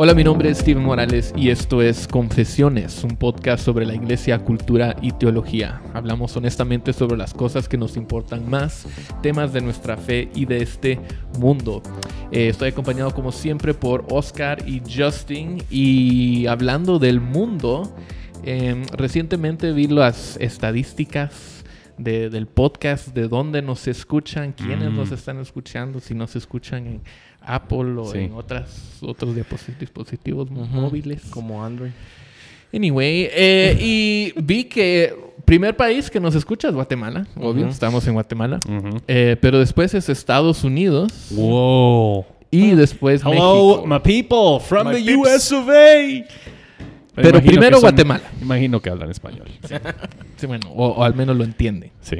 Hola, mi nombre es Steven Morales y esto es Confesiones, un podcast sobre la iglesia, cultura y teología. Hablamos honestamente sobre las cosas que nos importan más, temas de nuestra fe y de este mundo. Eh, estoy acompañado como siempre por Oscar y Justin y hablando del mundo, eh, recientemente vi las estadísticas de- del podcast, de dónde nos escuchan, quiénes Mm. nos están escuchando, si nos escuchan en Apple o Sí. en otras, otros dispositivos móviles. Como Android. Anyway, eh, y vi que primer país que nos escucha es Guatemala, obvio, estamos en Guatemala. Eh, pero después es Estados Unidos Wow. y después Hello, México. my people from My the peeps. US of A. Pero imagino primero son- Guatemala. Imagino que hablan español. Sí, bueno, o, o al menos lo entiende. Sí.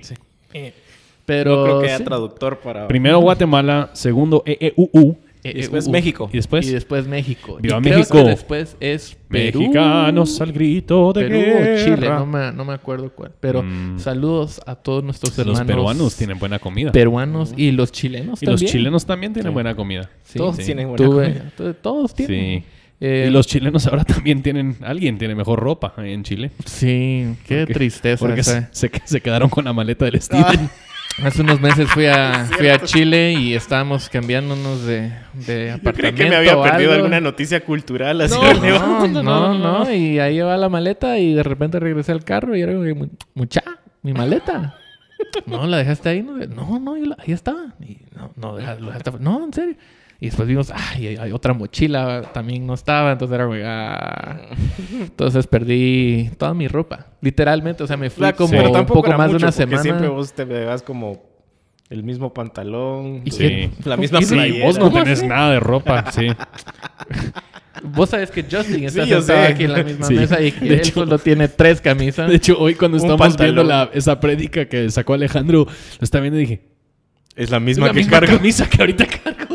Pero no creo que haya sí. traductor para. Primero Guatemala, segundo EEUU. Eh, Y después México. Y después y después México. Viva y creo México. que después es Perú. Mexicanos al grito de Perú o guerra. Chile, no me, no me acuerdo cuál. Pero Mm. saludos a todos nuestros Los hermanos. peruanos tienen buena comida. peruanos y los chilenos y los también. chilenos también tienen Sí. buena comida. Sí. Todos Sí. tienen buena Tuve- comida. to- todos tienen. Sí. Eh, y los chilenos ahora también tienen... Alguien tiene mejor ropa en Chile. Sí, qué Porque- tristeza. Porque se, se, se quedaron con la maleta del Steven. Hace unos meses fui a, fui a Chile y estábamos cambiamientos de, de apartamento. Yo creí que me había perdido algo. alguna noticia cultural. Así No, no, no, no, Y ahí va la maleta y de repente regresé al carro y era como que, "Mu- mucha, mi maleta. No, la dejaste ahí. No, no, no, yo la- ahí estaba. Y no, no, dejaste. No, en serio. Y después vimos, ay, hay, hay otra mochila, también no estaba. Entonces era como, ah. Entonces perdí toda mi ropa. Literalmente, o sea, me fui La- como pero un tampoco poco más de una semana. Siempre vos te veas como el mismo pantalón. ¿Y Sí. La misma y- Sí, playera. vos no ¿Cómo tenés así? nada de ropa, sí. Vos sabes que Justin está Sí, sentado aquí en la misma Sí. mesa y que De él hecho- solo tiene tres camisas. De hecho, hoy cuando Un estábamos viendo la, esa prédica que sacó Alejandro, lo estaba viendo y dije, Es la es misma la que misma cargo. camisa que ahorita cargo.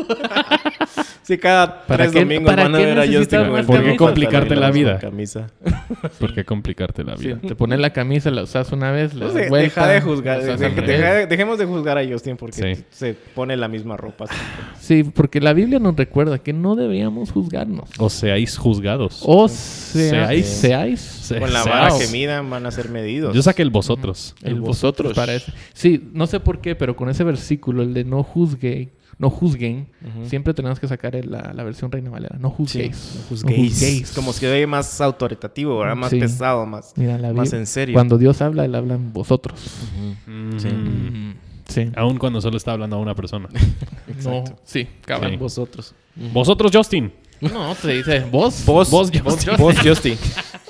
Sí, cada ¿Para tres qué- domingos para van a qué ver a Justin el ¿Por qué complicarte la vida? Camisa. ¿Por qué complicarte la Sí, vida? te pones la camisa, la usas una vez, la das vuelta, deja de juzgar. de- de- de- dejemos de juzgar a Justin porque Sí. se pone la misma ropa. siempre. Sí, porque la Biblia nos recuerda que no deberíamos juzgarnos. O seáis juzgados. O sea, Seáis. seáis. Se- Con la seáis. vara que midan van a ser medidos. Yo saqué el vosotros. El vosotros parece. Sí, no sé por qué, pero con ese versículo, el de no juzgue, no juzguen, siempre tenemos que sacar el- la, la versión Reina Valera. No Sí, juzguéis. no No juzguéis. Es como si ve más autoritativo, ¿verdad? Más Sí. pesado, más, Mira, la más en serio. Cuando Dios habla, Él habla en vosotros. Mm. Sí. Mm, Sí. Aún cuando solo está hablando a una persona. No, Exacto. sí, cabal. Sí. Vosotros. Vosotros, Justin. No, te dice vos. Vos, Vos, vos, Justin. vos, Justin.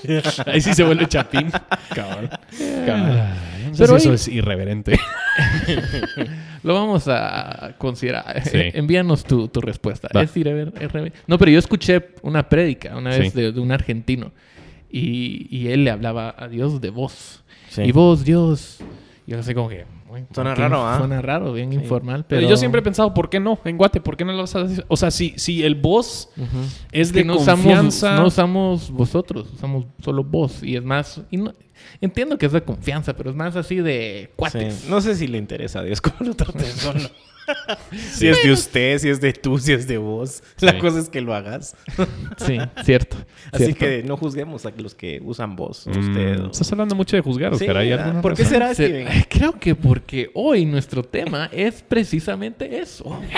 Ahí sí se vuelve chapín. Cabrón. Cabrón. No Pero si eso hoy- es irreverente. Lo vamos a considerar. Sí. Envíanos tu, tu respuesta. Va. Es irrever- irrever- No, pero yo escuché una prédica una vez Sí. de, de un argentino. Y, y él le hablaba a Dios de vos. Sí. Y vos, Dios. Yo así como que... uy, Suena raro, ¿ah? Suena raro, bien informal. Pero Pero yo siempre he pensado, ¿por qué no? En Guate, ¿por qué no lo vas a decir? O sea, si, si el vos Ujú. es Es de que no usamos, confianza... no usamos vosotros, usamos solo vos. Y es más... y no- entiendo que es de confianza, pero es más así de cuates. Sí. No sé si le interesa a Dios cómo lo trates solo. si es de usted, si es de tú, si es de vos. La Sí. cosa es que lo hagas. Sí, cierto. Así cierto. que no juzguemos a los que usan vos, Mm, usted. o- Estás hablando mucho de juzgar, Oscar. ¿Hay ¿verdad? alguna ¿Por qué razón? será, Se- Steven? Creo que porque hoy nuestro tema es precisamente eso.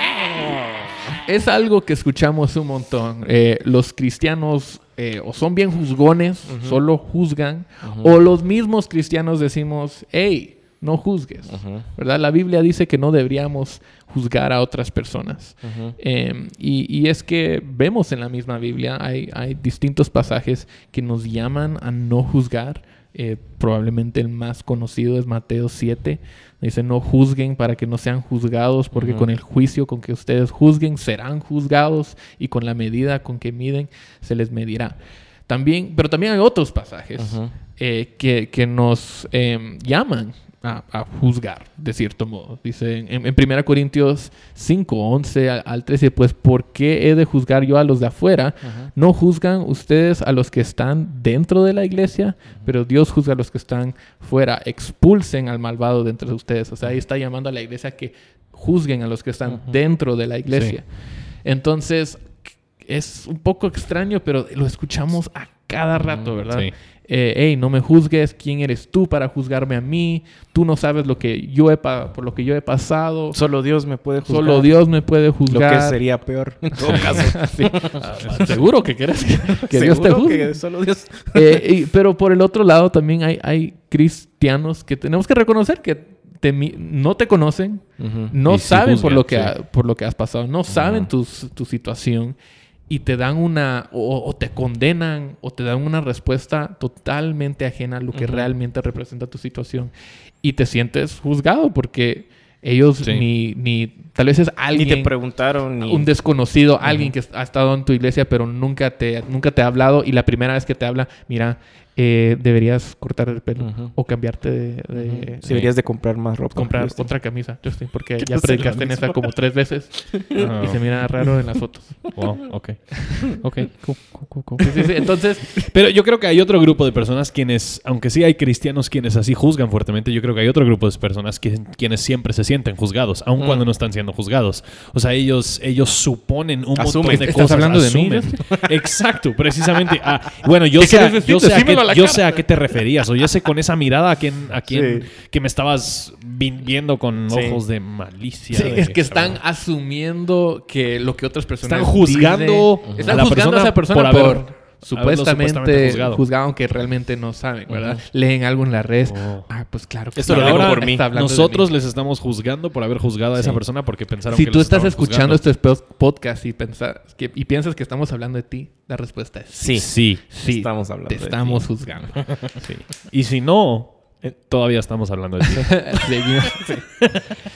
Es algo que escuchamos un montón. Eh, los cristianos eh, o son bien juzgones, solo juzgan, o los mismos cristianos decimos, hey, no juzgues. ¿Verdad? La Biblia dice que no deberíamos juzgar a otras personas. Eh, y, y es que vemos en la misma Biblia, hay, hay distintos pasajes que nos llaman a no juzgar. Eh, probablemente el más conocido es Mateo 7. Dice, no juzguen para que no sean juzgados, porque con el juicio con que ustedes juzguen serán juzgados y con la medida con que miden se les medirá. También, pero también hay otros pasajes eh, que, que nos eh, llaman a, a juzgar, de cierto modo. Dice en, en 1 Corintios 5, 11 al, al 13, pues ¿por qué he de juzgar yo a los de afuera? No juzgan ustedes a los que están dentro de la iglesia, pero Dios juzga a los que están fuera. Expulsen al malvado de entre ustedes. O sea, ahí está llamando a la iglesia que juzguen a los que están dentro de la iglesia. Entonces, es un poco extraño, pero lo escuchamos a cada rato, Mm, ¿verdad? sí. Eh, hey, no me juzgues, ¿quién eres tú para juzgarme a mí? Tú no sabes lo que yo he pa- por lo que yo he pasado. Solo Dios me puede juzgar. Solo Dios me puede Lo juzgar. que sería peor. En todo caso. Sí. Ah, Seguro que quieres que, que Dios te juzgue. que solo Dios. Eh, y- pero por el otro lado también hay, hay cristianos que tenemos que reconocer que te mi- no te conocen, no Y saben por, lo que sí. ha- por lo que has pasado, no saben tu, tu situación y te dan una, o, o te condenan, o te dan una respuesta totalmente ajena a lo que realmente representa tu situación. Y te sientes juzgado porque ellos Sí. ni, ni, tal vez es Ni alguien te preguntaron ni... un desconocido, alguien que ha estado en tu iglesia pero nunca te, nunca te ha hablado y la primera vez que te habla, mira, eh, deberías cortar el pelo Ujú. o cambiarte de... de- Ujú. de- Deberías de comprar más ropa. comprar Justin. otra camisa, Justin, porque ya predicaste en esa como tres veces Ah. y se mira raro en las fotos. Wow, ok. Ok, cool, cool, cool, cool. Sí, sí, sí. Entonces, Pero yo creo que hay otro grupo de personas quienes, aunque sí hay cristianos quienes así juzgan fuertemente, yo creo que hay otro grupo de personas que- quienes siempre se sienten juzgados, aun Mm. cuando no están siendo juzgados. O sea, ellos, ellos suponen un montón Asumen. de ¿Estás cosas. hablando de mí, asumen. Exacto, precisamente. Ah, bueno, yo ¿Qué sé, yo, sé la yo cara. sé a qué te referías, o yo sé con esa mirada a quién, a quién Sí. que me estabas vi- viendo con Sí. ojos de malicia. sí, de- es que están asumiendo que lo que otras personas Están juzgando dicen- a están la juzgando a esa persona persona por por, haber- supuestamente juzgado. juzgado. aunque realmente no saben, ¿verdad? Leen algo en las redes. Oh. Ah, pues claro. que Esto lo digo ahora por mí. nosotros mí. les estamos juzgando por haber juzgado a esa Sí. persona porque pensaron Si que tú les estás escuchando juzgando. este po- podcast y, pensas que, y piensas que estamos hablando de ti, la respuesta es sí. Sí. Sí. Sí, Estamos hablando te de estamos ti. juzgando. sí. Y si no, eh, todavía estamos hablando de ti.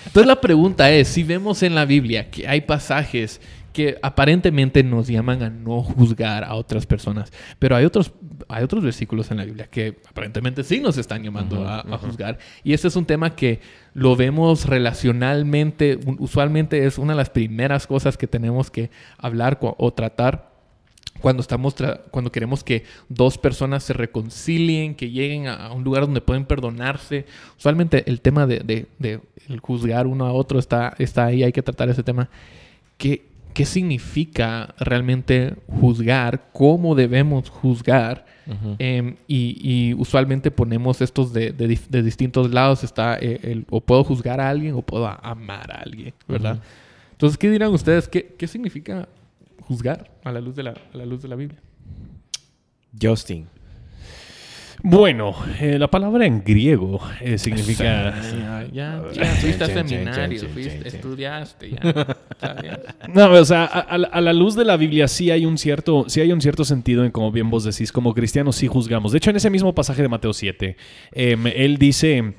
Entonces la pregunta es, si vemos en la Biblia que hay pasajes que aparentemente nos llaman a no juzgar a otras personas, pero hay otros, hay otros versículos en la Biblia que aparentemente sí nos están llamando a, a juzgar. Y este es un tema que lo vemos relacionalmente, usualmente es una de las primeras cosas que tenemos que hablar o tratar cuando estamos tra- cuando queremos que dos personas se reconcilien, que lleguen a, un lugar donde pueden perdonarse. Usualmente el tema de, de- de el juzgar uno a otro está, está ahí, hay que tratar ese tema. ¿Qué, ¿Qué significa realmente juzgar? ¿Cómo debemos juzgar? Em, y, y usualmente ponemos estos de, de dif- de distintos lados. Está eh, el, o puedo juzgar a alguien o puedo amar a alguien, ¿verdad? Entonces, ¿qué dirán ustedes? ¿Qué, qué significa juzgar a la luz de la, a la luz de la Biblia? Justin. Bueno, eh, la palabra en griego eh, significa... Ya, ya, ya fuiste a seminario, fuiste- estudiaste, ya. bien. No, o sea, a, a la- a la luz de la Biblia sí hay un cierto, sí hay un cierto sentido en como bien vos decís, como cristianos sí juzgamos. De hecho, en ese mismo pasaje de Mateo 7, em, él dice,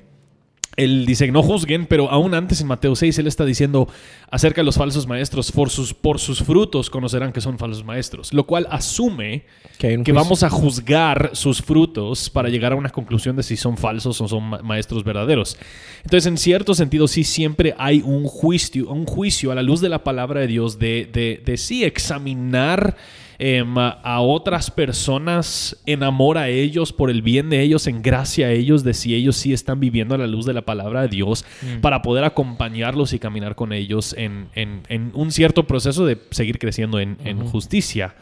él dice no juzguen, pero aún antes en Mateo 6 él está diciendo acerca de los falsos maestros, por sus, por sus frutos conocerán que son falsos maestros, lo cual asume Que, vamos a juzgar sus frutos para llegar a una conclusión de si son falsos o son ma- maestros verdaderos. Entonces, en cierto sentido, sí siempre hay un juicio, un juicio a la luz de la palabra de Dios de, de, de sí examinar em, a, otras personas en amor a ellos, por el bien de ellos, en gracia a ellos, de si ellos sí están viviendo a la luz de la palabra de Dios, para poder acompañarlos y caminar con ellos en, en- en un cierto proceso de seguir creciendo en, en justicia.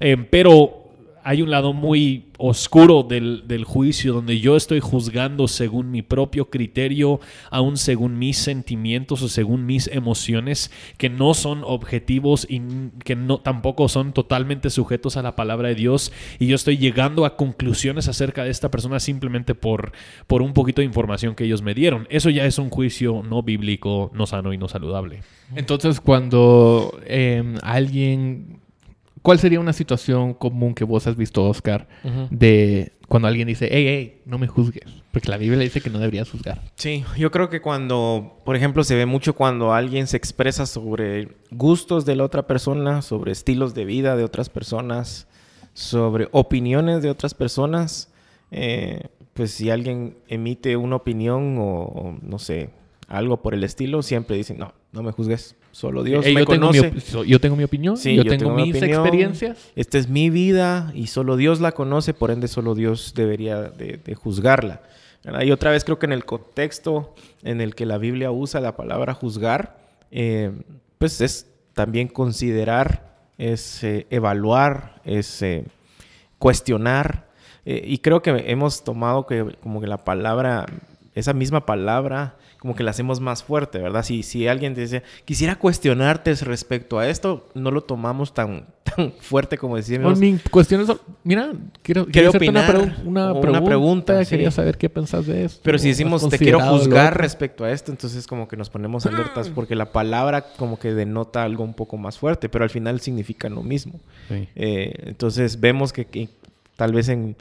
Em, pero hay un lado muy oscuro del, del juicio donde yo estoy juzgando según mi propio criterio, aún según mis sentimientos o según mis emociones, que no son objetivos y que no tampoco son totalmente sujetos a la palabra de Dios. Y yo estoy llegando a conclusiones acerca de esta persona simplemente por, por un poquito de información que ellos me dieron. Eso ya es un juicio no bíblico, no sano y no saludable. Entonces, cuando em, alguien... ¿Cuál sería una situación común que vos has visto, Oscar, Ujú. de cuando alguien dice, hey, hey, no me juzgues? Porque la Biblia dice que no deberías juzgar. Sí, yo creo que cuando, por ejemplo, se ve mucho cuando alguien se expresa sobre gustos de la otra persona, sobre estilos de vida de otras personas, sobre opiniones de otras personas, eh, pues si alguien emite una opinión o, o, no sé, algo por el estilo, siempre dicen, no, no me juzgues, solo Dios Hey, me yo, tengo mi, conoce. op- so- yo tengo mi opinión, Sí, yo, yo tengo, tengo mi mis opinión. experiencias. Esta es mi vida y solo Dios la conoce, por ende solo Dios debería de, de juzgarla. ¿verdad? Y otra vez creo que en el contexto en el que la Biblia usa la palabra juzgar, eh, pues es también considerar es eh, evaluar, es eh, cuestionar. Eh, y creo que hemos tomado que como que la palabra, esa misma palabra, como que la hacemos más fuerte, ¿verdad? Si, si alguien dice, quisiera cuestionarte respecto a esto, no lo tomamos tan, tan fuerte como decimos. mi cuestión es, mira, quiero, quiero opinar, una, una, pregunta, quería saber qué pensás de esto. Pero si decimos, te quiero juzgar respecto a esto, entonces como que nos ponemos alertas Ah. porque la palabra como que denota algo un poco más fuerte, pero al final significa lo mismo. Sí. Eh, entonces vemos que, que tal vez en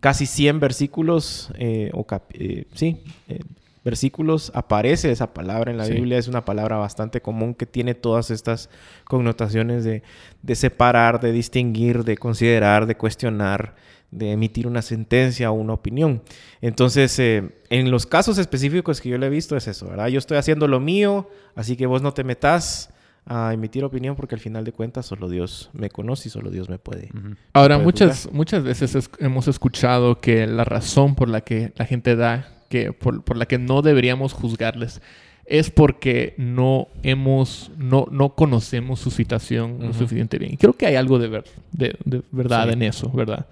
casi 100 versículos, eh, o eh, sí, eh, versículos aparece esa palabra en la Sí. Biblia. Es una palabra bastante común que tiene todas estas connotaciones de, de separar, de distinguir, de considerar, de cuestionar, de emitir una sentencia o una opinión. Entonces, eh, en los casos específicos que yo le he visto es eso, ¿verdad? Yo estoy haciendo lo mío, así que vos no te metas a emitir opinión porque al final de cuentas solo Dios me conoce y solo Dios me puede. Ujú. Ahora, puede muchas, muchas veces es- hemos escuchado que la razón por la que la gente da, que por, por la que no deberíamos juzgarles, es porque no hemos, no, no conocemos su situación lo Ujú. suficiente bien. Y creo que hay algo de, ver- de, de verdad Sí. en eso, ¿verdad?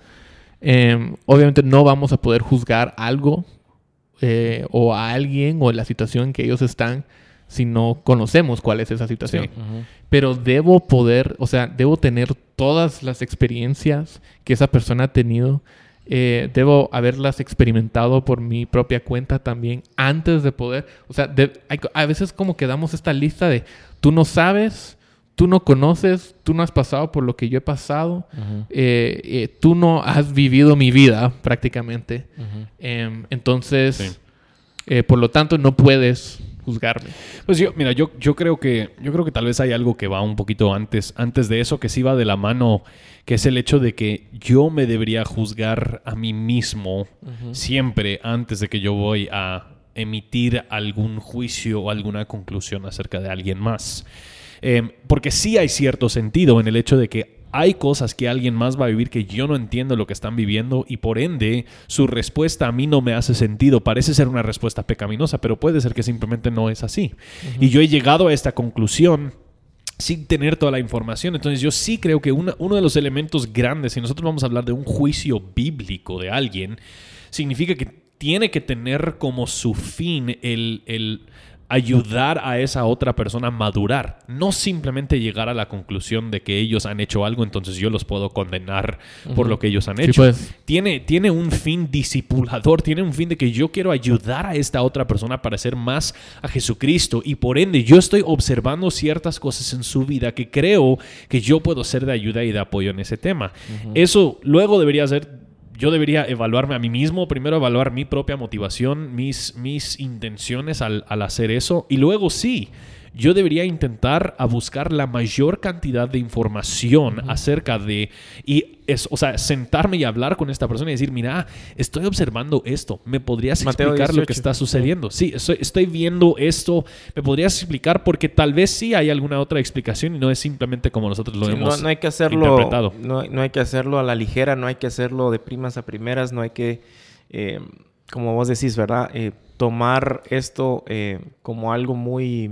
Em, obviamente no vamos a poder juzgar algo eh, o a alguien o la situación en que ellos están si no conocemos cuál es esa situación Sí. pero debo poder, o sea, debo tener todas las experiencias que esa persona ha tenido. eh, debo haberlas experimentado por mi propia cuenta también antes de poder. O sea, de- hay a veces como que damos esta lista de tú no sabes, tú no conoces, tú no has pasado por lo que yo he pasado, eh, eh, tú no has vivido mi vida prácticamente. Em, entonces, Sí. por lo tanto, no puedes juzgarme. Pues yo, mira, yo, yo creo que yo creo que tal vez hay algo que va un poquito antes, antes de eso, que sí va de la mano, que es el hecho de que yo me debería juzgar a mí mismo siempre antes de que yo voy a emitir algún juicio o alguna conclusión acerca de alguien más. Eh, porque sí hay cierto sentido en el hecho de que hay cosas que alguien más va a vivir que yo no entiendo lo que están viviendo y por ende su respuesta a mí no me hace sentido. Parece ser una respuesta pecaminosa, pero puede ser que simplemente no es así. Y yo he llegado a esta conclusión sin tener toda la información. Entonces yo sí creo que una- uno de los elementos grandes, si nosotros vamos a hablar de un juicio bíblico de alguien, significa que tiene que tener como su fin el, el ayudar a esa otra persona a madurar, no simplemente llegar a la conclusión de que ellos han hecho algo, entonces yo los puedo condenar por lo que ellos han Sí, hecho. pues. Tiene, tiene un fin discipulador, tiene un fin de que yo quiero ayudar a esta otra persona a parecer más a Jesucristo y por ende yo estoy observando ciertas cosas en su vida que creo que yo puedo ser de ayuda y de apoyo en ese tema. Eso luego debería ser yo debería evaluarme a mí mismo, primero evaluar mi propia motivación, mis, mis intenciones al, al hacer eso, y luego sí, yo debería intentar a buscar la mayor cantidad de información acerca de, y es, o sea, sentarme y hablar con esta persona y decir, mira, estoy observando esto, ¿me podrías Mateo explicar lo que 18. está sucediendo? Sí, estoy, estoy viendo esto, ¿me podrías explicar? Porque tal vez sí hay alguna otra explicación y no es simplemente como nosotros lo Sí, hemos no, no hay que hacerlo interpretado. no, no hay que hacerlo a la ligera no hay que hacerlo de primas a primeras no hay que eh, como vos decís verdad Eh, tomar esto eh, como algo muy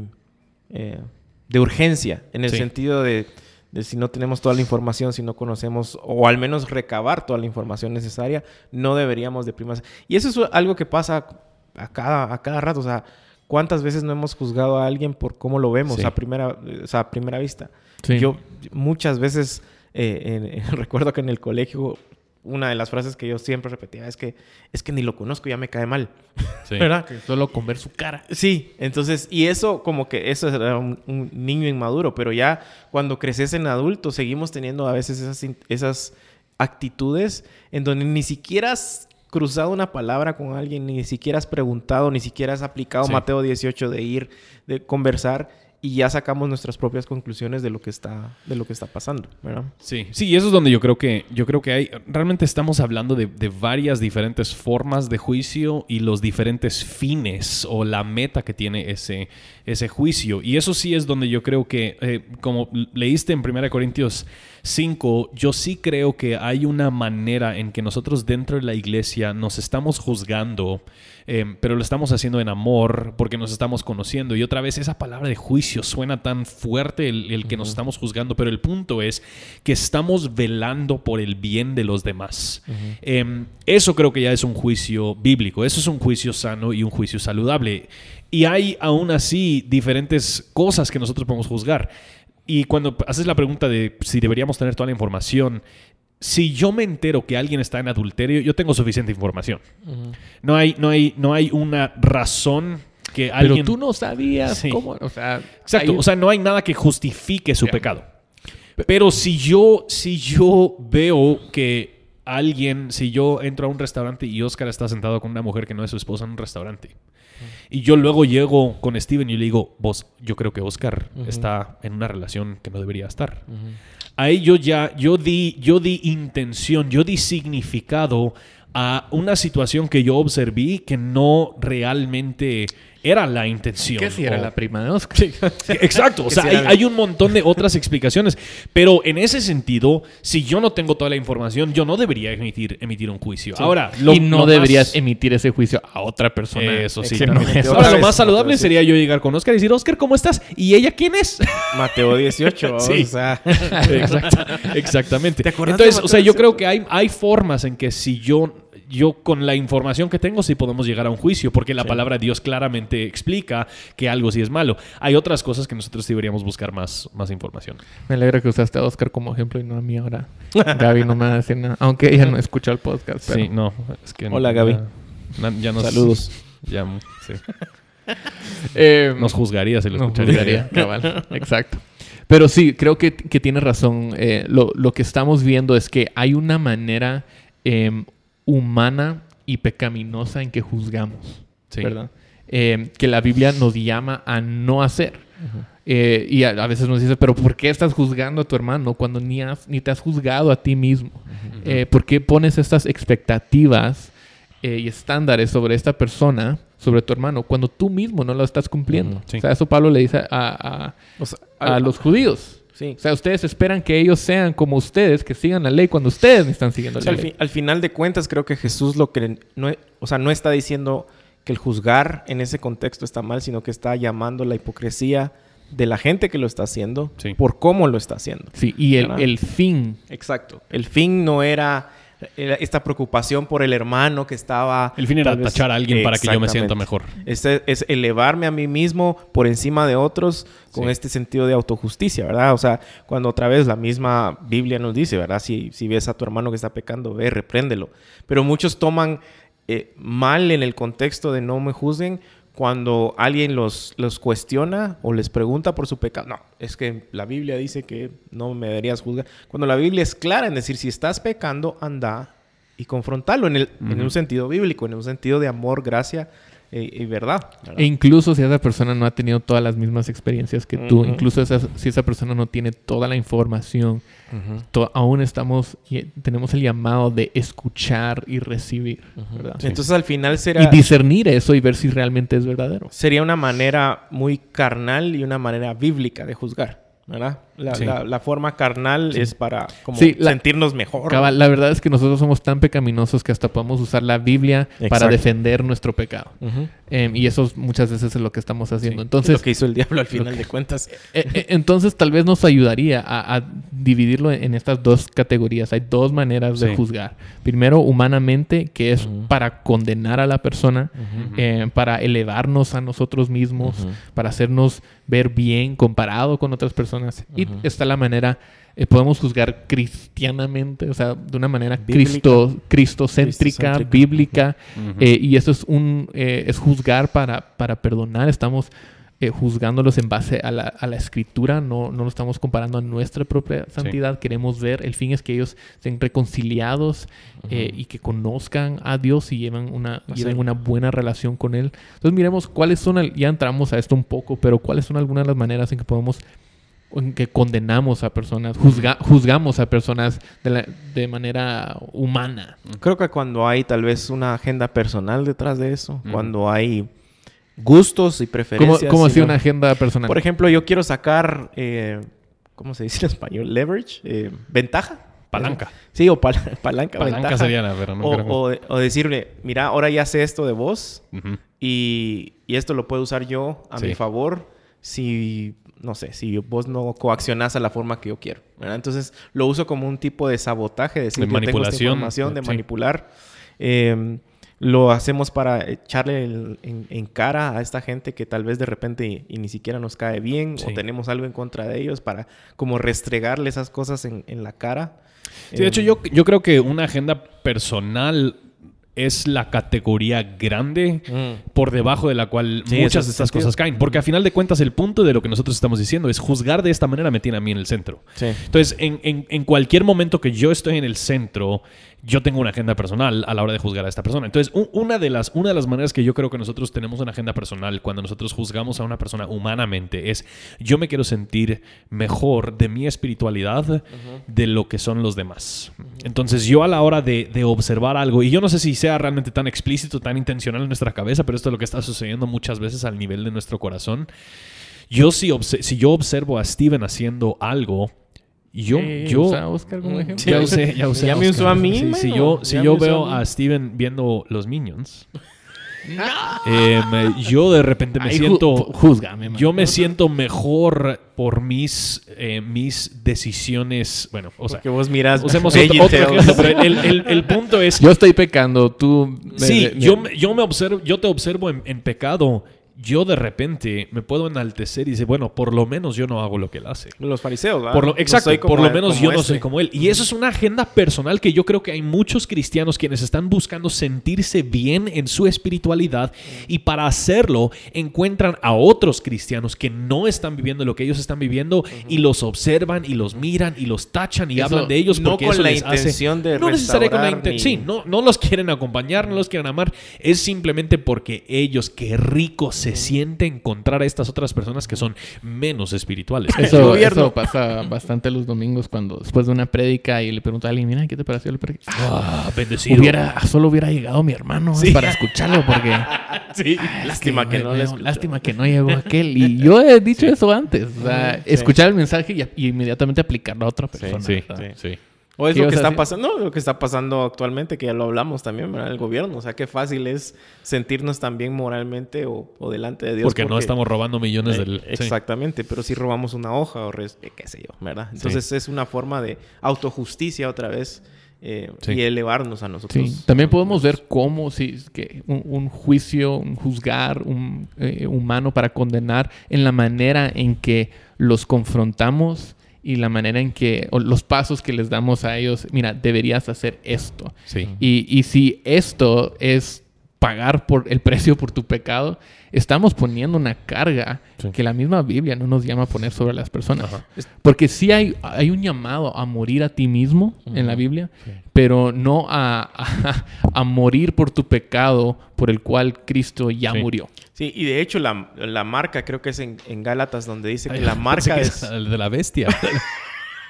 eh, de urgencia en el Sí. sentido de, de si no tenemos toda la información si no conocemos o al menos recabar toda la información necesaria no deberíamos de primas y eso es algo que pasa a cada a cada rato o sea cuántas veces no hemos juzgado a alguien por cómo lo vemos Sí. a primera o sea, a primera vista Sí. yo muchas veces eh, en- recuerdo que en el colegio una de las frases que yo siempre repetía es que es que ni lo conozco ya me cae mal Sí. ¿verdad? Que solo con ver su cara. Sí, entonces, y eso como que eso era un, un niño inmaduro, pero ya cuando creces en adulto seguimos teniendo a veces esas, esas actitudes en donde ni siquiera has cruzado una palabra con alguien, ni siquiera has preguntado, ni siquiera has aplicado Sí. Mateo 18 de ir, de conversar y ya sacamos nuestras propias conclusiones de lo que está, de lo que está pasando, ¿verdad? Sí, sí, y eso es donde yo creo que yo creo que hay realmente estamos hablando de, de varias diferentes formas de juicio y los diferentes fines o la meta que tiene ese, ese juicio. Y eso sí es donde yo creo que, eh, como leíste en 1 Corintios 5, yo sí creo que hay una manera en que nosotros dentro de la iglesia nos estamos juzgando Em, pero lo estamos haciendo en amor porque nos estamos conociendo. Y otra vez, esa palabra de juicio suena tan fuerte el, el que nos estamos juzgando, pero el punto es que estamos velando por el bien de los demás. Em, eso creo que ya es un juicio bíblico, eso es un juicio sano y un juicio saludable. Y hay aún así diferentes cosas que nosotros podemos juzgar. Y cuando haces la pregunta de si deberíamos tener toda la información, si yo me entero que alguien está en adulterio, yo tengo suficiente información. no, hay, no, hay, no hay una razón que alguien... Pero tú no sabías Sí. cómo, o sea... Exacto, hay- o sea, no hay nada que justifique su pecado. Pero si yo, si yo veo que alguien, si yo entro a un restaurante y Oscar está sentado con una mujer que no es su esposa en un restaurante, y yo luego llego con Steven y le digo, vos, yo creo que Oscar está en una relación que no debería estar. Ahí yo ya, yo di, yo di intención, yo di significado a una situación que yo observí que no realmente era la intención. ¿Qué si era o- la prima de Oscar? Exacto, o sea, hay, un montón de otras explicaciones, pero en ese sentido, si yo no tengo toda la información, yo no debería emitir, emitir un juicio. Ahora, lo, y no lo deberías más- emitir ese juicio a otra persona. Eso sí. Otra Ahora, lo más saludable sería yo llegar con Oscar y decir, Oscar, ¿cómo estás? ¿Y ella quién es? Mateo 18, Sí. o sea... Exacta- exactamente. ¿Te de Entonces, o sea, yo creo que hay, hay formas en que si yo, yo con la información que tengo sí podemos llegar a un juicio, porque la palabra de Dios claramente explica que algo sí es malo. Hay otras cosas que nosotros deberíamos buscar más, más información. Me alegra que usaste a Oscar como ejemplo y no a mí ahora. Gaby no me va a decir nada. Aunque ella no escucha el podcast. Pero... Sí, no, es que Hola, ya- Gaby. ya nos, Saludos. Ya, sí. Eh, Nos juzgaría si lo nos escucharía. juzgaría, cabal. Exacto. Pero sí, creo que, que tienes razón. Eh, lo, lo que estamos viendo es que hay una manera em, humana y pecaminosa en que juzgamos. Sí. ¿Verdad? Eh, que la Biblia nos llama a no hacer. Eh, y a, a veces nos dice, pero ¿por qué estás juzgando a tu hermano cuando ni, has- ni te has juzgado a ti mismo? Eh, ¿Por qué pones estas expectativas y estándares sobre esta persona, sobre tu hermano, cuando tú mismo no lo estás cumpliendo? Sí. O sea, eso Pablo le dice a, O sea, a- a los judíos. Sí. O sea, ustedes esperan que ellos sean como ustedes, que sigan la ley cuando ustedes ni están siguiendo O sea, la al, ley. fi- al final de cuentas, creo que Jesús lo que no, o sea, no está diciendo que el juzgar en ese contexto está mal, sino que está llamando la hipocresía de la gente que lo está haciendo Sí. por cómo lo está haciendo. Sí, y el, el fin Exacto. El fin no era esta preocupación por el hermano que estaba... El fin era vez- tachar a alguien para que yo me sienta mejor. Este es elevarme a mí mismo por encima de otros con Sí. este sentido de autojusticia, ¿verdad? O sea, cuando otra vez la misma Biblia nos dice, ¿verdad? Si, si ves a tu hermano que está pecando, ve, repréndelo. Pero muchos toman eh, mal en el contexto de no me juzguen cuando alguien los, los cuestiona o les pregunta por su pecado. No, es que la Biblia dice que no me deberías juzgar. Cuando la Biblia es clara en decir, si estás pecando, anda y confrontarlo en, el, en un sentido bíblico, en un sentido de amor, gracia eh, y verdad. ¿verdad? E incluso si esa persona no ha tenido todas las mismas experiencias que tú, Ujú. incluso esa- si esa persona no tiene toda la información, Aún estamos, y- tenemos el llamado de escuchar y recibir, ¿verdad? Entonces al final será, Y discernir eso y ver si realmente es verdadero. sería una manera muy carnal y una manera bíblica de juzgar, ¿verdad? La, Sí. la- la forma carnal es para como Sí, la- sentirnos mejor. Cabal, la verdad es que nosotros somos tan pecaminosos que hasta podemos usar la Biblia para defender nuestro pecado. Em, y eso es- muchas veces es lo que estamos haciendo. Entonces, lo que hizo el diablo al final de cuentas. Eh, eh, entonces tal vez nos ayudaría a, a dividirlo en, en estas dos categorías. Hay dos maneras de juzgar. Primero, humanamente, que es para condenar a la persona, eh, para elevarnos a nosotros mismos, para hacernos ver bien comparado con otras personas. Y Ujú. está la manera, eh, podemos juzgar cristianamente, o sea, de una manera cristo, cristocéntrica, Cristocéntrica. bíblica. Eh, y eso es un eh, es juzgar para, para perdonar. Estamos juzgándolos en base a la, a la escritura, no, no lo estamos comparando a nuestra propia santidad. Queremos ver, el fin es que ellos estén reconciliados eh, y que conozcan a Dios y lleven una, lleven una buena relación con Él. Entonces miremos cuáles son, el- ya entramos a esto un poco, pero cuáles son algunas de las maneras en que podemos en que condenamos a personas, juzga- juzgamos a personas de, la- de manera humana. Creo que cuando hay tal vez una agenda personal detrás de eso, cuando hay gustos y ¿Cómo, preferencias. cómo y así una agenda personal? Por ejemplo, yo quiero sacar, eh, ¿cómo se dice en español? Leverage, eh, ventaja Palanca. Sí, o pal- palanca. Palanca ventaja. sería la, pero no o, creo que- o- o decirle, mira, ahora ya sé esto de vos y, y esto lo puedo usar yo a Sí. mi favor si, no sé, si vos no coaccionás a la forma que yo quiero. ¿verdad? Entonces lo uso como un tipo de sabotaje, de, decir, De yo tengo esta manipulación. información, de Sí. manipular. Eh, lo hacemos para echarle el- en, en cara a esta gente que tal vez de repente y, y ni siquiera nos cae bien Sí. o tenemos algo en contra de ellos para como restregarle esas cosas en, en la cara. Sí, de hecho, Eh, yo, yo creo que una agenda personal es la categoría grande Mm. por debajo de la cual Sí, muchas de estas sentido. cosas caen. Porque a final de cuentas, el punto de lo que nosotros estamos diciendo es juzgar de esta manera me tiene a mí en el centro. Sí. Entonces, en, en- en cualquier momento que yo estoy en el centro, yo tengo una agenda personal a la hora de juzgar a esta persona. Entonces, una, de las, una de las maneras que yo creo que nosotros tenemos una agenda personal cuando nosotros juzgamos a una persona humanamente es yo me quiero sentir mejor de mi espiritualidad de lo que son los demás. Entonces, yo a la hora de, de observar algo, y yo no sé si sea realmente tan explícito, tan intencional en nuestra cabeza, pero esto es lo que está sucediendo muchas veces al nivel de nuestro corazón. Yo si yo observo a Steven haciendo algo, yo, Eh, yo usa a Oscar como Mm, ejemplo. sí. ya usé, ya usé Ya a me usó a mí, Sí, si yo, si yo me veo a Steven viendo los Minions, eh, me- yo de repente me Ay, siento... ju- júzgame, man. Yo me siento mejor por mis, eh, mis decisiones. Bueno, o sea, Porque vos miras usemos otro, otro Tales. ejemplo, pero el, el- el punto es Yo estoy pecando, tú... Sí, de- de- yo, me- yo me observo, yo te observo en, en pecado. Yo de repente me puedo enaltecer y decir, bueno, por lo menos yo no hago lo que él hace. Los fariseos, ¿verdad? Por lo, No exacto, por lo él- menos yo no este. soy como él. Y eso es una agenda personal que yo creo que hay muchos cristianos quienes están buscando sentirse bien en su espiritualidad y para hacerlo encuentran a otros cristianos que no están viviendo lo que ellos están viviendo y los observan y los miran y los tachan y Eso hablan de ellos no porque con eso la les hace- intención de no necesariamente con la restaurar inten- ni- sí, no, no los quieren acompañar, no los quieren amar, es simplemente porque ellos, qué rico se siente encontrar a estas otras personas que son menos espirituales. Eso, eso pasa bastante los domingos cuando después de una prédica y le pregunta a alguien, mira, ¿qué te pareció la prédica? Ah, bendecido. Hubiera, solo hubiera llegado mi hermano Sí. para escucharlo porque... Sí. Lástima que no me- le. Lástima que no llegó aquel. Y yo he dicho eso antes. O sea, Sí. escuchar el mensaje y, y inmediatamente aplicarlo a otra persona. Sí, sí. O es ¿Qué lo que está pasando, no, lo que está pasando actualmente, que ya lo hablamos también, ¿verdad? El gobierno. O sea, qué fácil es sentirnos también moralmente o, o delante de Dios. Porque, no estamos robando millones Eh, del... sí. Exactamente, pero si robamos una hoja o res- eh, qué sé yo, ¿verdad? Entonces es una forma de autojusticia otra vez eh, Sí. y elevarnos a nosotros. Sí, también podemos ver cómo si que un, un juicio, un juzgar un, eh, humano para condenar en la manera en que los confrontamos y la manera en que, o los pasos que les damos a ellos, mira, deberías hacer esto. Sí. Y, y si esto es pagar por el precio por tu pecado, estamos poniendo una carga Sí. que la misma Biblia no nos llama a poner sobre las personas. Ajá. Porque sí hay, hay un llamado a morir a ti mismo en la Biblia, pero no a, a- a morir por tu pecado por el cual Cristo ya Sí. murió. Sí, y de hecho la, la marca creo que es en, en Gálatas donde dice que Ay, la pensé marca que es... de la bestia.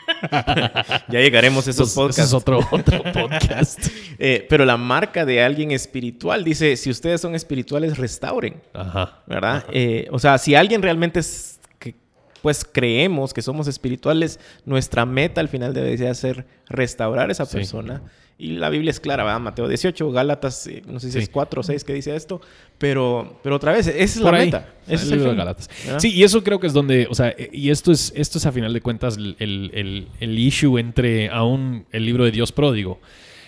Ya llegaremos a esos Ese podcasts. es otro, otro podcast. Eh, pero la marca de alguien espiritual dice, si ustedes son espirituales, restauren, Ajá. ¿verdad? Eh, o sea, si alguien realmente es, que, pues creemos que somos espirituales, nuestra meta al final debería ser restaurar a esa Sí. persona. Y la Biblia es clara, ¿verdad? Mateo 18, Gálatas, eh, no sé si Sí. es 4 o 6 que dice esto, pero, pero otra vez, esa es Por la ahí. meta. Ese es el libro de Gálatas. ¿verdad? Sí, y eso creo que es donde, o sea, eh, y esto es, esto es a final de cuentas el- el- el issue entre aún el libro de Dios pródigo.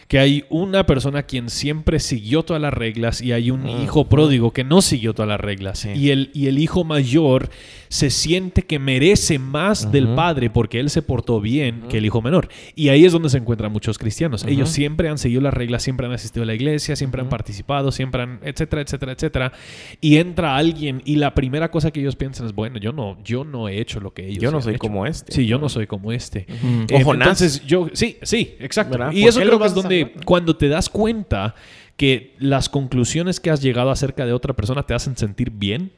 Que hay una persona quien siempre siguió todas las reglas y hay un Mm. hijo pródigo que no siguió todas las reglas. Sí. Y, el, y el hijo mayor se siente que merece más del padre porque él se portó bien que el hijo menor. Y ahí es donde se encuentran muchos cristianos. Ellos siempre han seguido las reglas, siempre han asistido a la iglesia, siempre han participado, siempre han, etcétera, etcétera, etcétera. Y entra alguien y la primera cosa que ellos piensan es, bueno, yo no, yo no he hecho lo que ellos Yo no soy hecho. como este. Sí, yo no soy como este. Eh, O Jonás. Entonces, yo, sí, sí, exacto. ¿Verdad? Y ¿Por eso creo que es donde cuando te das cuenta que las conclusiones que has llegado acerca de otra persona te hacen sentir bien,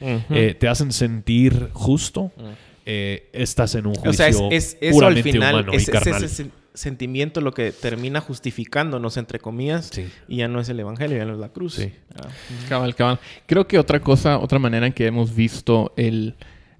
eh, te hacen sentir justo, eh, estás en un juicio O sea, es, es- eso al puramente final, humano es, y es carnal. ese sen- sentimiento lo que termina justificándonos, entre comillas, Sí. y ya no es el evangelio, ya no es la cruz. Sí. Ah. Cabal, cabal. Creo que otra cosa, otra manera en que hemos visto el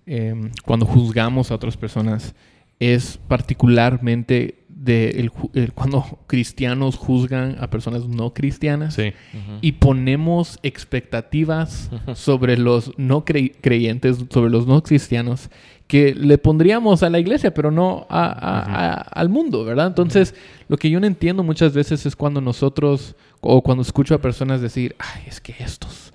em, cuando juzgamos a otras personas es particularmente de el el- cuando cristianos juzgan a personas no cristianas Sí. y ponemos expectativas sobre los no cre- creyentes, sobre los no cristianos, que le pondríamos a la iglesia, pero no a- a- a- al mundo, ¿verdad? Entonces, lo que yo no entiendo muchas veces es cuando nosotros, o cuando escucho a personas decir, ay, es que estos...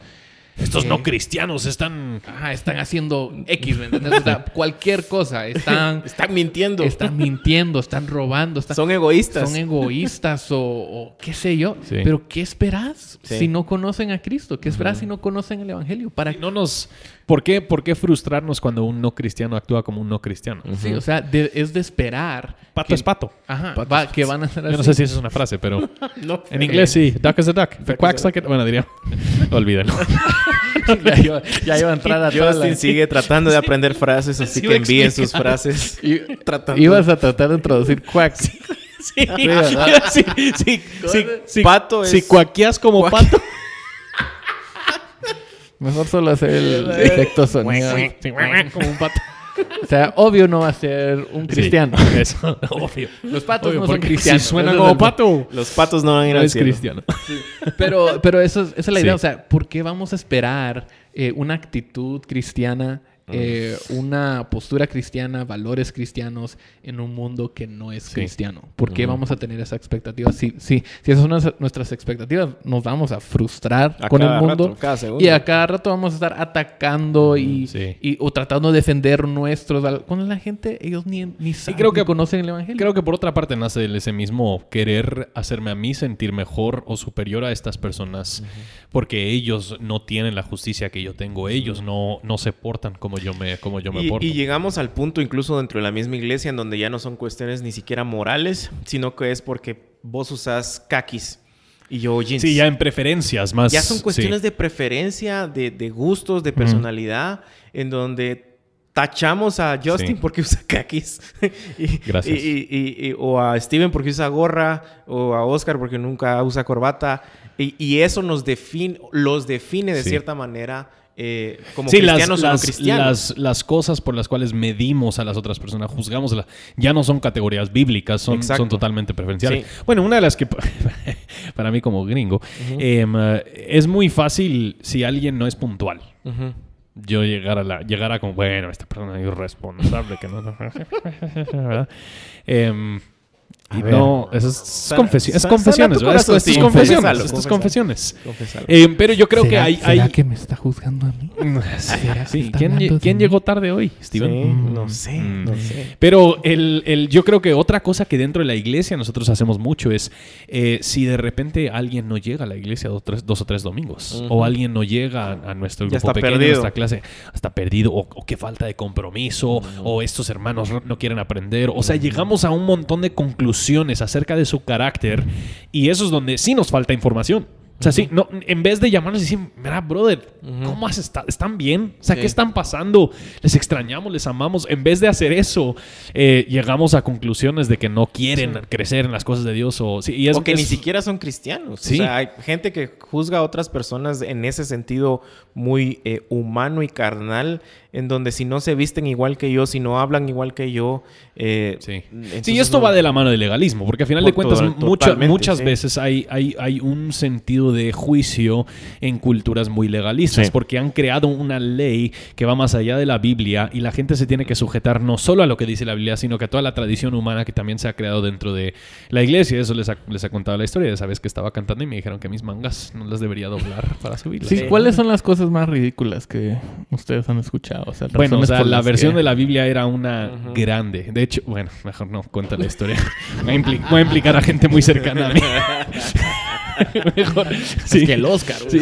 Estos no cristianos están... Ajá, están haciendo X, ¿me entiendes? O sea, cualquier cosa. Están, Están mintiendo. están mintiendo, están robando, están, Son egoístas. son egoístas o, o qué sé yo. Sí. Pero ¿qué esperas Sí. si no conocen a Cristo? ¿Qué esperas si no conocen el Evangelio? Para No nos... ¿Por qué, ¿Por qué frustrarnos cuando un no cristiano actúa como un no cristiano? Sí, o sea, de- es de esperar. Pato que- es pato. Ajá, va- que van a ser Yo no así. sé si esa es una frase, pero No, en inglés sí. Duck is a duck. If quacks like it... Bueno, diría... Olvídenlo. ya, iba, ya iba a entrar a Justin la... sigue tratando de aprender frases, así Sí, que envíen sus frases. I- Tratando. Ibas a tratar de introducir quacks. Sí, sí, sí, sí, sí. Pato es- Si cuaqueas como pato. Mejor solo hacer el efecto sonido. como un pato. O sea, obvio no va a ser un cristiano. Sí, eso, obvio. Los patos Obvio, no son cristianos. Si suena como pato, Los patos no van a ir no al es cielo. cristiano. Pero, pero eso es, esa es la Sí. idea. O sea, ¿por qué vamos a esperar eh, una actitud cristiana, eh, una postura cristiana, valores cristianos en un mundo que no es Sí. cristiano? ¿Por qué vamos a tener esa expectativa? Si, si, si esas son nuestras- expectativas, nos vamos a frustrar A con el mundo. rato, cada y a cada rato vamos a estar atacando y, Sí. y- o tratando de defender nuestros... Cuando la gente, ellos ni, ni saben, creo que- ni conocen el Evangelio. Creo que por otra parte nace de ese mismo querer hacerme a mí sentir mejor o superior a estas personas porque ellos no tienen la justicia que yo tengo, ellos no, no se portan como yo me, como yo me Y, porto. y llegamos al punto incluso dentro de la misma iglesia en donde ya no son cuestiones ni siquiera morales, sino que es porque vos usas kakis y yo jeans. Sí, ya en preferencias más. Ya son cuestiones sí. de preferencia, de, de gustos, de personalidad, en donde tachamos a Justin Sí. porque usa kakis. y, Gracias. y- y- y- o a Steven porque usa gorra, o a Oscar porque nunca usa corbata. Y, y eso nos define, los define de Sí. cierta manera eh, como Sí, las, o no las, cristianos. las, las cosas por las cuales medimos a las otras personas, juzgamos, ya no son categorías bíblicas, son, son totalmente preferenciales. Sí. Bueno, una de las que, para mí como gringo, em, eh, es muy fácil si alguien no es puntual. Yo llegar a la, llegar a como, bueno, esta persona es irresponsable, que no... ¿verdad? Em, y ver. no, eso es, es confesiones, ¿verdad? Esto, esto es confesiones, confésalo, esto es confésalo. confesiones. Em, pero yo creo que ¿Será- hay... ¿Será hay que me está juzgando a mí? ¿Será que Sí, ¿Quién, quién mí? llegó tarde hoy, Steven? Sí, Mm. no sé, Mm. no sé. Pero el, el- yo creo que otra cosa que dentro de la iglesia nosotros hacemos mucho es eh, si de repente alguien no llega a la iglesia dos, tres- dos o tres domingos o alguien no llega a, a nuestro grupo está pequeño, a perdido. nuestra clase, está perdido o, o qué falta de compromiso o estos hermanos no- no quieren aprender. O sea, llegamos a un montón de conclusiones acerca de su carácter y eso es donde sí nos falta información. O sea, sí, no, en vez de llamarnos y decir, mira, brother, ¿cómo has estado? ¿Están bien? O sea, ¿qué están pasando? Les extrañamos, les amamos. En vez de hacer eso, eh, llegamos a conclusiones de que no quieren crecer en las cosas de Dios. O, sí, y es, o que ni siquiera son cristianos. Sí. O sea, hay gente que juzga a otras personas en ese sentido muy eh, humano y carnal, en donde si no se visten igual que yo, si no hablan igual que yo. eh, Sí. Sí, esto no- va de la mano del legalismo, porque al final de cuentas totalmente, muchas sí. veces hay, hay, hay un sentido de juicio en culturas muy legalistas, Sí. porque han creado una ley que va más allá de la Biblia y la gente se tiene que sujetar no solo a lo que dice la Biblia, sino que a toda la tradición humana que también se ha creado dentro de la iglesia. Eso les ha, les ha contado la historia. Esa vez que estaba cantando y me dijeron que mis mangas no las debería doblar para subirlas. Sí, ¿cuáles son las cosas más ridículas que ustedes han escuchado? O sea, Bueno, o sea, la versión que- de la Biblia era una grande. De hecho, bueno, mejor no cuenta la historia. Voy a, impli- voy a implicar a gente muy cercana a mí. mejor. Sí. que el Oscar. Sí.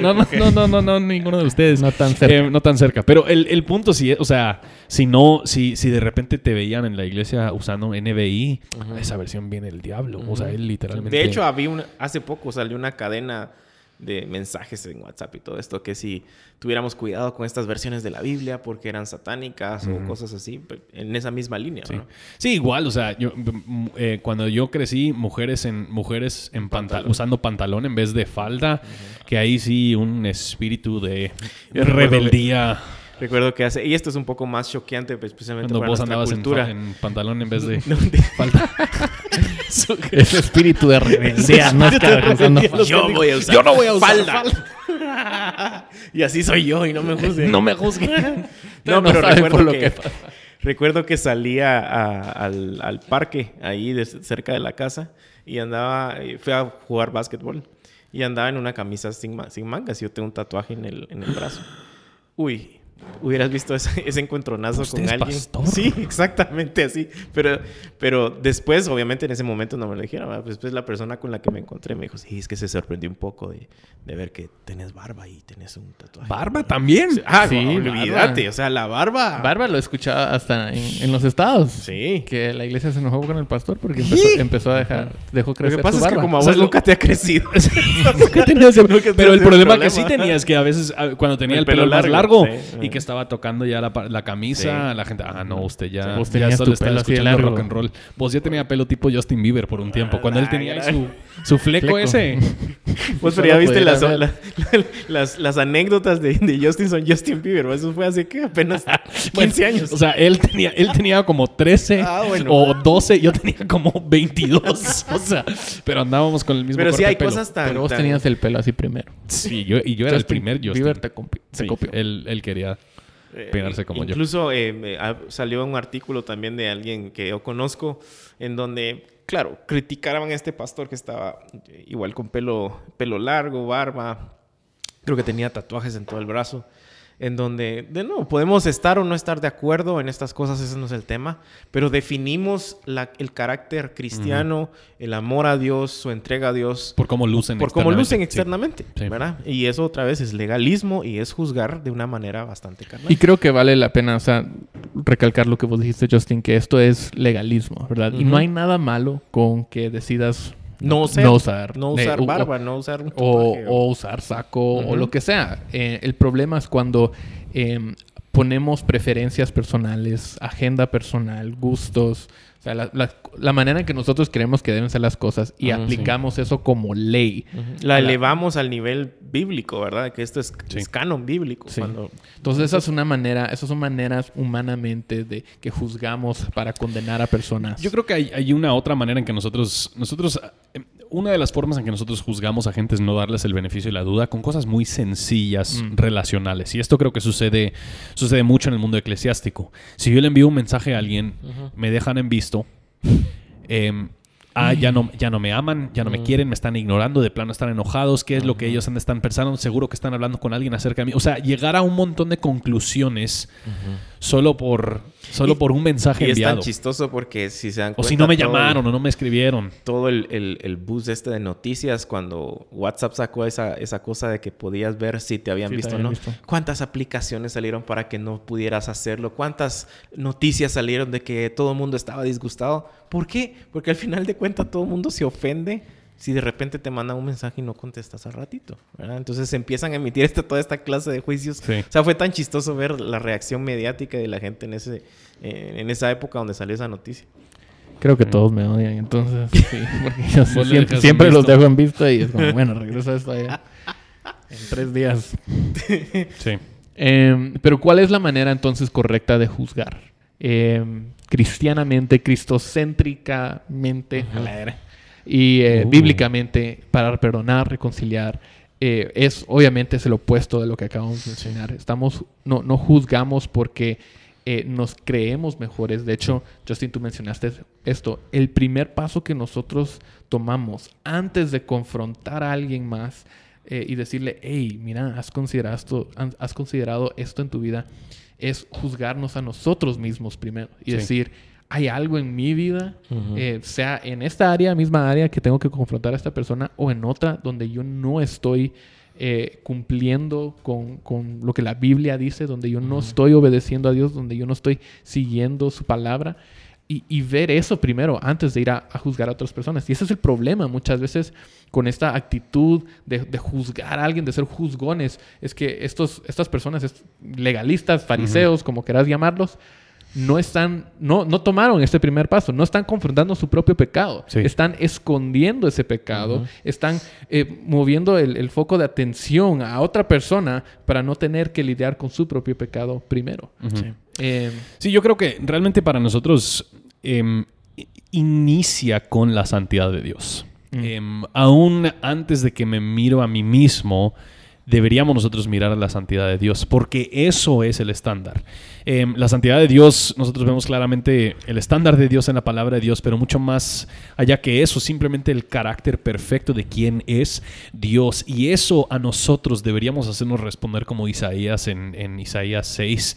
No, no, no, no, no, no, ninguno de ustedes. No tan cerca. Eh, no tan cerca. Pero el, el punto sí, es- o sea, si no, si, si de repente te veían en la iglesia usando NBI, esa versión viene el diablo. O sea, él literalmente. De hecho, había una, hace poco salió una cadena de mensajes en WhatsApp y todo esto, que si tuviéramos cuidado con estas versiones de la Biblia porque eran satánicas o cosas así, en esa misma línea, Sí. ¿no? Sí, igual, o sea, yo, eh, cuando yo crecí, mujeres en mujeres en panta- pantalón. usando pantalón en vez de falda, que ahí sí un espíritu de rebeldía. Recuerdo que hace, y esto es un poco más choqueante, pues, especialmente Cuando para vos nuestra andabas cultura. en pantalón en vez de donde, falda. Ese espíritu de rebeldía. no. Yo voy a usar Yo no voy a usar falda. y así soy yo y no me juzguen. No me juzguen. No, no pero recuerdo lo que, que recuerdo que salía a- al, al parque ahí de- cerca de la casa y andaba, eh, fui a jugar básquetbol y andaba en una camisa sin, sin mangas y yo tengo un tatuaje en el, en el brazo. Uy, hubieras visto ese, ese encontronazo Usted con es alguien. pastor. Sí, exactamente así. Pero, pero después, obviamente en ese momento no me lo dijeron. ¿verdad? Después la persona con la que me encontré me dijo, sí, es que se sorprendió un poco de, de ver que tenés barba y tenés un tatuaje. Barba también. Ah, Sí, barba. olvídate. O sea, la barba. Barba lo escuchaba hasta en, en los estados. Sí. Que la iglesia se enojó con el pastor porque empezó, empezó a dejar, dejó Lo crecer que pasa es que barba. como a O sea, vos lo- nunca te ha crecido. Nunca tenía ese- Nunca Pero el tuviste problema que problema. sí tenía es que a veces ah, cuando tenía el, El pelo, pelo más largo, largo sí. y que estaba tocando ya la, camisa, la gente, ah, no, usted ya, Sí, vos ya solo estaba escuchando largo. rock and roll. Vos ya tenía pelo tipo Justin Bieber por un tiempo. Cuando él tenía su, su fleco, Fleco. ese. Vos pero ya viste las, ver. la- la- las, las anécdotas de, de Justin son Justin Bieber. Eso fue hace que apenas 15 años. O sea, él tenía, él tenía como 13 Ah, bueno. o 12, yo tenía como 22. o sea, pero andábamos con el mismo pero sí hay de pelo. cosas tan... Pero vos tan- tenías el pelo así primero. Sí, yo, y yo era el primer Justin. Bieber te, te copió. él, él quería eh, yo. Incluso eh, salió un artículo también de alguien que yo conozco en donde, claro, criticaban a este pastor que estaba eh, igual con pelo, pelo largo, barba. Creo que tenía tatuajes en todo el brazo. En donde, de nuevo, podemos estar o no estar de acuerdo en estas cosas, ese no es el tema, pero definimos la- el carácter cristiano, el amor a Dios, su entrega a Dios, Por cómo lucen por cómo lucen externamente. Sí. ¿verdad? Y eso otra vez es legalismo y es juzgar de una manera bastante carnal. Y creo que vale la pena, o sea, recalcar lo que vos dijiste, Justin, que esto es legalismo, ¿verdad? Y no hay nada malo con que decidas no usar, no usar, no eh, usar o- barba, no usar un o, o usar saco o lo que sea. Eh, el problema es cuando eh, ponemos preferencias personales, agenda personal, gustos, o sea, la, la- la manera en que nosotros creemos que deben ser las cosas y aplicamos eso como ley. La elevamos al nivel bíblico, ¿verdad? Que esto es, Sí. es canon bíblico. Sí. Cuando, Entonces esa es una manera, esas son maneras humanamente de que juzgamos para condenar a personas. Yo creo que hay, hay una otra manera en que nosotros, nosotros, eh, una de las formas en que nosotros juzgamos a gente es no darles el beneficio de la duda con cosas muy sencillas, Mm. relacionales. Y esto creo que sucede, sucede mucho en el mundo eclesiástico. Si yo le envío un mensaje a alguien, me dejan en visto, em, ah, ya no, ya no me aman, ya no me quieren, me están ignorando, de plano están enojados, qué es lo que ellos están pensando, seguro que están hablando con alguien acerca de mí. O sea, llegar a un montón de conclusiones solo por, solo Y- por un mensaje y es enviado. tan chistoso porque si se dan O si no me el- llamaron o no me escribieron. todo el, el, el bus este de noticias cuando WhatsApp sacó esa, esa cosa de que podías ver si te habían Sí, visto o no. visto. ¿Cuántas aplicaciones salieron para que no pudieras hacerlo? ¿Cuántas noticias salieron de que todo el mundo estaba disgustado? ¿Por qué? Porque al final de cuentas todo el mundo se ofende si de repente te mandan un mensaje y no contestas al ratito. ¿verdad? Entonces empiezan a emitir esta, toda esta clase de juicios. Sí. O sea, fue tan chistoso ver la reacción mediática de la gente en, ese, eh, en esa época donde salió esa noticia. Creo que todos me odian, entonces sí, porque yo Vos le siempre, los dejo en vista y es como, bueno, regreso a esto allá en tres días. Sí. Em, pero ¿cuál es la manera entonces correcta de juzgar? Em, cristianamente, cristocéntricamente y eh, Uh. bíblicamente para perdonar, reconciliar. eh, es obviamente es el opuesto de lo que acabamos de mencionar. Estamos, no, no juzgamos porque eh, nos creemos mejores. De hecho, Justin, tú mencionaste esto. El primer paso que nosotros tomamos antes de confrontar a alguien más y decirle, hey, mira, has considerado, esto, has considerado esto en tu vida, es juzgarnos a nosotros mismos primero y Sí. decir, hay algo en mi vida, eh, sea en esta área, misma área que tengo que confrontar a esta persona o en otra donde yo no estoy eh, cumpliendo con, con lo que la Biblia dice, donde yo no estoy obedeciendo a Dios, donde yo no estoy siguiendo su palabra. Y, y ver eso primero antes de ir a, a juzgar a otras personas. Y ese es el problema muchas veces con esta actitud de, de juzgar a alguien, de ser juzgones. Es que estos, estas personas, est- legalistas, fariseos, como quieras llamarlos, no están, no, no tomaron este primer paso, no están confrontando su propio pecado, Sí. están escondiendo ese pecado, están eh, moviendo el, el foco de atención a otra persona para no tener que lidiar con su propio pecado primero. Ujú. Eh, Sí, yo creo que realmente para nosotros em, inicia con la santidad de Dios. Em, aún antes de que me miro a mí mismo, deberíamos nosotros mirar a la santidad de Dios, porque eso es el estándar. Em, la santidad de Dios, nosotros vemos claramente el estándar de Dios en la palabra de Dios, pero mucho más allá que eso, simplemente el carácter perfecto de quién es Dios. Y eso a nosotros deberíamos hacernos responder como Isaías en, Isaías 6.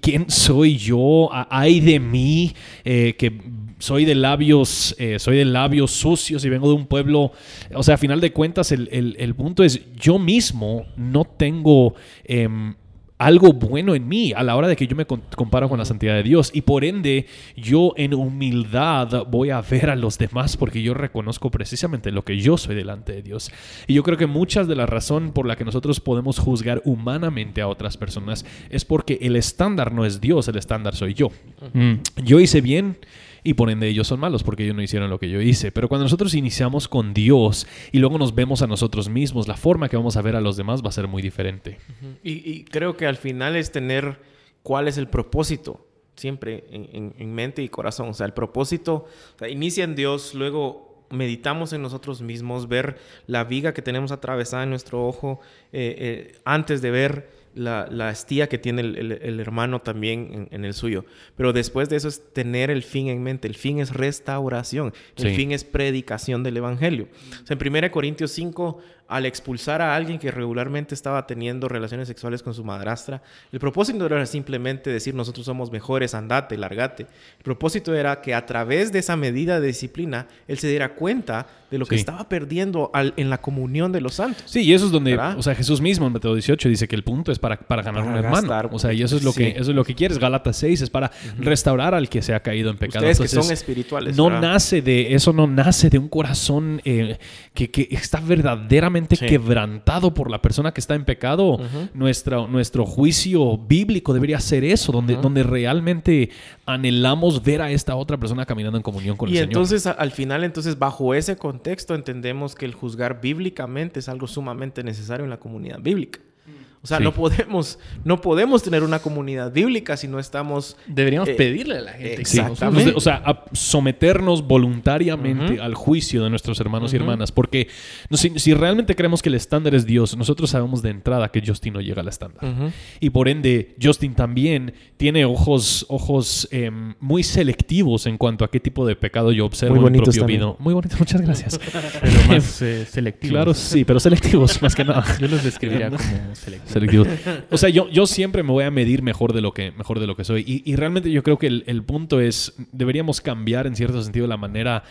¿Quién soy yo? ¿Hay de mí eh, que soy de labios, eh, soy de labios sucios y vengo de un pueblo. O sea, a final de cuentas, el, punto es: yo mismo no tengo. Em, algo bueno en mí a la hora de que yo me comparo con la santidad de Dios. Y por ende, yo en humildad voy a ver a los demás porque yo reconozco precisamente lo que yo soy delante de Dios. Y yo creo que muchas de la razón por la que nosotros podemos juzgar humanamente a otras personas es porque el estándar no es Dios, el estándar soy yo. Mm. Yo hice bien y por ende ellos son malos porque ellos no hicieron lo que yo hice. Pero cuando nosotros iniciamos con Dios y luego nos vemos a nosotros mismos, la forma que vamos a ver a los demás va a ser muy diferente. y, creo que al final es tener cuál es el propósito siempre en, mente y corazón. O sea, el propósito inicia en Dios, luego meditamos en nosotros mismos, ver la viga que tenemos atravesada en nuestro ojo eh, eh, antes de ver la, la estía que tiene el, hermano también en, el suyo. Pero después de eso es tener el fin en mente. El fin es restauración. El fin es predicación del Evangelio. en 1 Corintios 5 al expulsar a alguien que regularmente estaba teniendo relaciones sexuales con su madrastra, el propósito no era simplemente decir nosotros somos mejores, andate, largate. El propósito era que a través de esa medida de disciplina, él se diera cuenta de lo que estaba perdiendo en la comunión de los santos. Sí, y eso es donde, o sea, Jesús mismo en Mateo 18 dice que el punto es para, para ganar un hermano. O sea, y eso es lo, que, eso es lo que quieres. Galatas 6 es para restaurar al que se ha caído en pecado. Ustedes que son espirituales. No nace de, eso no nace de un corazón eh, que, que está verdaderamente quebrantado por la persona que está en pecado. nuestro juicio bíblico debería ser eso, donde, donde realmente anhelamos ver a esta otra persona caminando en comunión con el Señor. Y entonces, al final, entonces, bajo ese contexto, entendemos que el juzgar bíblicamente es algo sumamente necesario en la comunidad bíblica. O sea, no, podemos, no podemos tener una comunidad bíblica si no estamos... Deberíamos eh, pedirle a la gente. Exactamente. O sea, someternos voluntariamente al juicio de nuestros hermanos y hermanas. Porque si, realmente creemos que el estándar es Dios, nosotros sabemos de entrada que Justin no llega al estándar. Y por ende, Justin también tiene ojos, ojos em, muy selectivos en cuanto a qué tipo de pecado yo observo muy en mi propio vida. Muy bonito, muchas gracias. pero más eh, selectivos. Claro, sí, pero selectivos más que nada. Yo los describiría como selectivos. O sea, yo, yo siempre me voy a medir mejor de lo que, mejor de lo que soy. Y, realmente yo creo que el, el punto es, deberíamos cambiar en cierto sentido la manera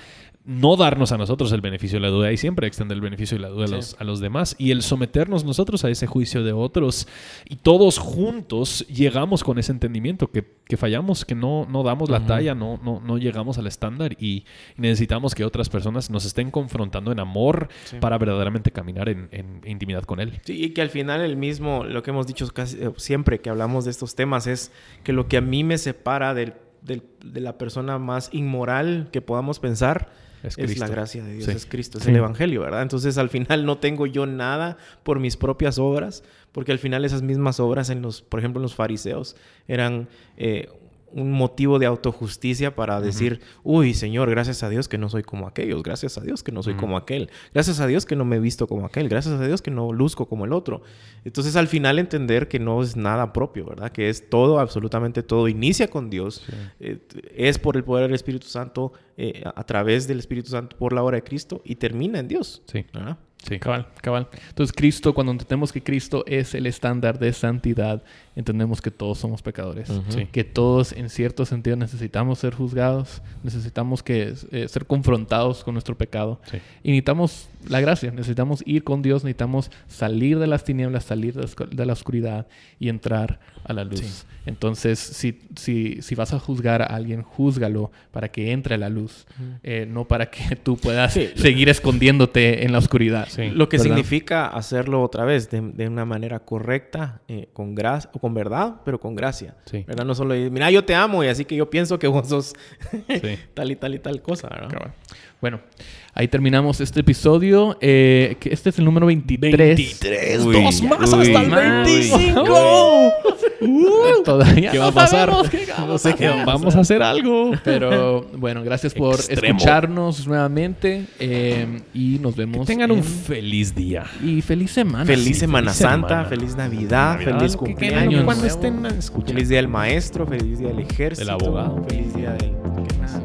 no darnos a nosotros el beneficio de la duda y siempre extender el beneficio de la duda a, los, demás y el someternos nosotros a ese juicio de otros y todos juntos llegamos con ese entendimiento que, fallamos, que no, no damos la talla, no, no, no llegamos al estándar y necesitamos que otras personas nos estén confrontando en amor para verdaderamente caminar en, intimidad con Él. Sí, y que al final el mismo, lo que hemos dicho casi, eh, siempre que hablamos de estos temas es que lo que a mí me separa de la persona más inmoral que podamos pensar, es, la gracia de Dios, es Cristo, es el Evangelio, ¿verdad? Entonces al final no tengo yo nada por mis propias obras, porque al final esas mismas obras en los, por ejemplo, en los fariseos eran eh, un motivo de autojusticia para decir, uy, Señor, gracias a Dios que no soy como aquellos, gracias a Dios que no soy como aquel, gracias a Dios que no me he visto como aquel, gracias a Dios que no luzco como el otro. Entonces al final entender que no es nada propio, ¿verdad? Que es todo, absolutamente todo, inicia con Dios, eh, es por el poder del Espíritu Santo, eh, a través del Espíritu Santo, por la obra de Cristo y termina en Dios. Sí. Sí. Cabal, cabal. Entonces Cristo, cuando entendemos que Cristo es el estándar de santidad, entendemos que todos somos pecadores. Que todos en cierto sentido necesitamos ser juzgados, necesitamos que, eh, ser confrontados con nuestro pecado. Y necesitamos la gracia, necesitamos ir con Dios, necesitamos salir de las tinieblas, salir de la oscuridad y entrar a la luz. Entonces, si, si, si, vas a juzgar a alguien, júzgalo para que entre a la luz, eh, no para que tú puedas seguir escondiéndote en la oscuridad. Lo que significa hacerlo otra vez de, de una manera correcta, eh, con gracia, con verdad, pero con gracia. ¿verdad? No solo, mira, yo te amo y así que yo pienso que vos sos tal y tal y tal cosa. Bueno, ahí terminamos este episodio. Eh, este es el número 23. 23, dos más hasta el 25. Todavía ¿Qué va no a pasar? qué No sé qué. Vamos a hacer algo. Pero bueno, gracias por Extremo. escucharnos nuevamente eh, y nos vemos. Que tengan un feliz día. y feliz semana. Feliz sí, Semana feliz Santa, semana. feliz Navidad, Navidad, feliz cumpleaños. Cuando estén escuchando. Feliz día del maestro, feliz día del ejército. Del abogado. Feliz día del... ¿qué más?